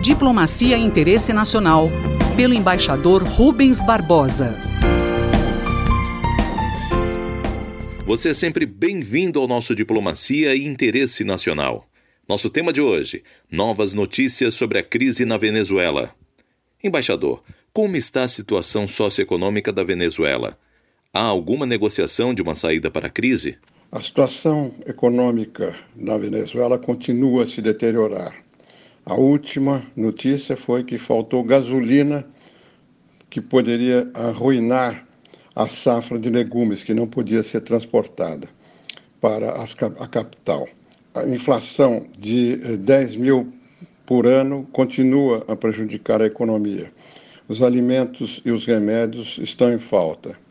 Diplomacia e Interesse Nacional, pelo embaixador Rubens Barbosa. Você é sempre bem-vindo ao nosso Diplomacia e Interesse Nacional. Nosso tema de hoje: novas notícias sobre a crise na Venezuela. Embaixador, como está a situação socioeconômica da Venezuela? Há alguma negociação de uma saída para a crise? A situação econômica da Venezuela continua a se deteriorar. A última notícia foi que faltou gasolina que poderia arruinar a safra de legumes que não podia ser transportada para a capital. A inflação de 10 eh, mil por ano continua a prejudicar a economia. Os alimentos e os remédios estão em falta.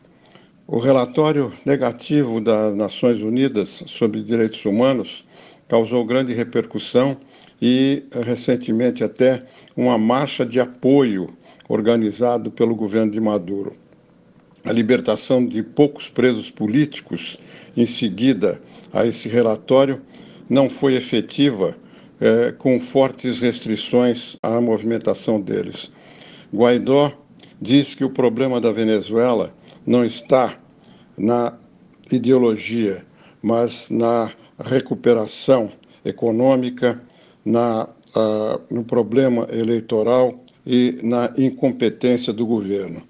O relatório negativo das Nações Unidas sobre Direitos Humanos causou grande repercussão e, recentemente, até uma marcha de apoio organizado pelo governo de Maduro a libertação de poucos presos políticos em seguida a esse relatório não foi efetiva, é, com fortes restrições à movimentação deles. Guaidó diz que o problema da Venezuela não está na ideologia, mas na recuperação econômica, na, uh, no problema eleitoral e na incompetência do governo.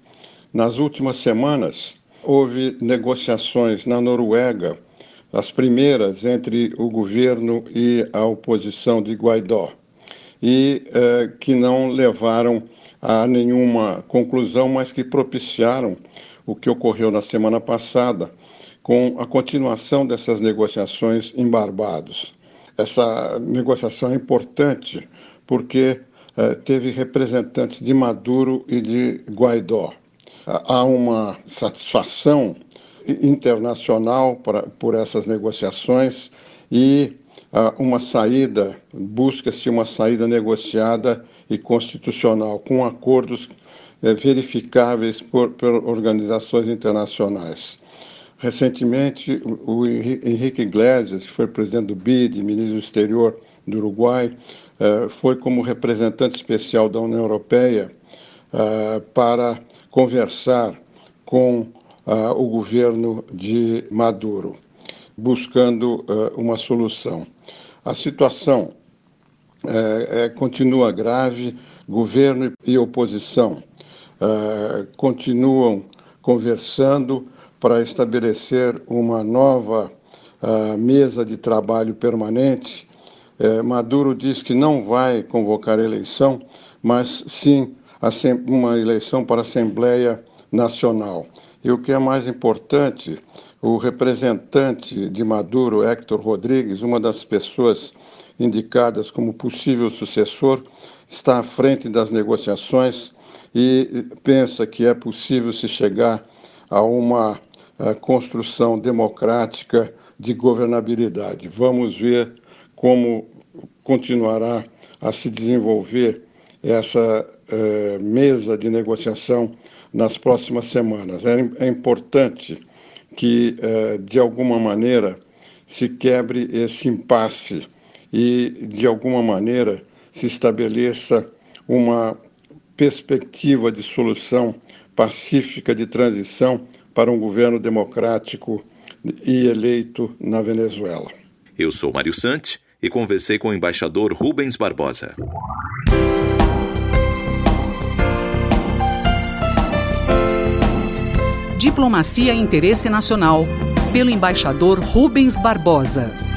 Nas últimas semanas, houve negociações na Noruega, as primeiras entre o governo e a oposição de Guaidó, e eh, que não levaram a nenhuma conclusão, mas que propiciaram o que ocorreu na semana passada, com a continuação dessas negociações em Barbados. Essa negociação é importante porque eh, teve representantes de Maduro e de Guaidó há uma satisfação internacional para, por essas negociações e uh, uma saída, busca-se uma saída negociada e constitucional, com acordos verificáveis por, por, organizações internacionais. Recentemente, o Henrique Iglesias, que foi presidente do BID, ministro do exterior do Uruguai, uh, foi como representante especial da União Europeia uh, para conversar com o governo de Maduro, buscando uma solução. A situação continua grave, governo e oposição continuam conversando para estabelecer uma nova mesa de trabalho permanente. Maduro diz que não vai convocar eleição, mas sim uma eleição para a Assembleia Nacional. E o que é mais importante, o representante de Maduro, Héctor Rodrigues, uma das pessoas indicadas como possível sucessor, está à frente das negociações e pensa que é possível se chegar a uma a construção democrática de governabilidade. Vamos ver como continuará a se desenvolver essa eh, mesa de negociação nas próximas semanas. É, é importante que, eh, de alguma maneira, se quebre esse impasse e, de alguma maneira, se estabeleça uma perspectiva de solução pacífica de transição para um governo democrático e eleito na Venezuela. Eu sou Mário Sante e conversei com o embaixador Rubens Barbosa. Diplomacia e Interesse Nacional, pelo embaixador Rubens Barbosa.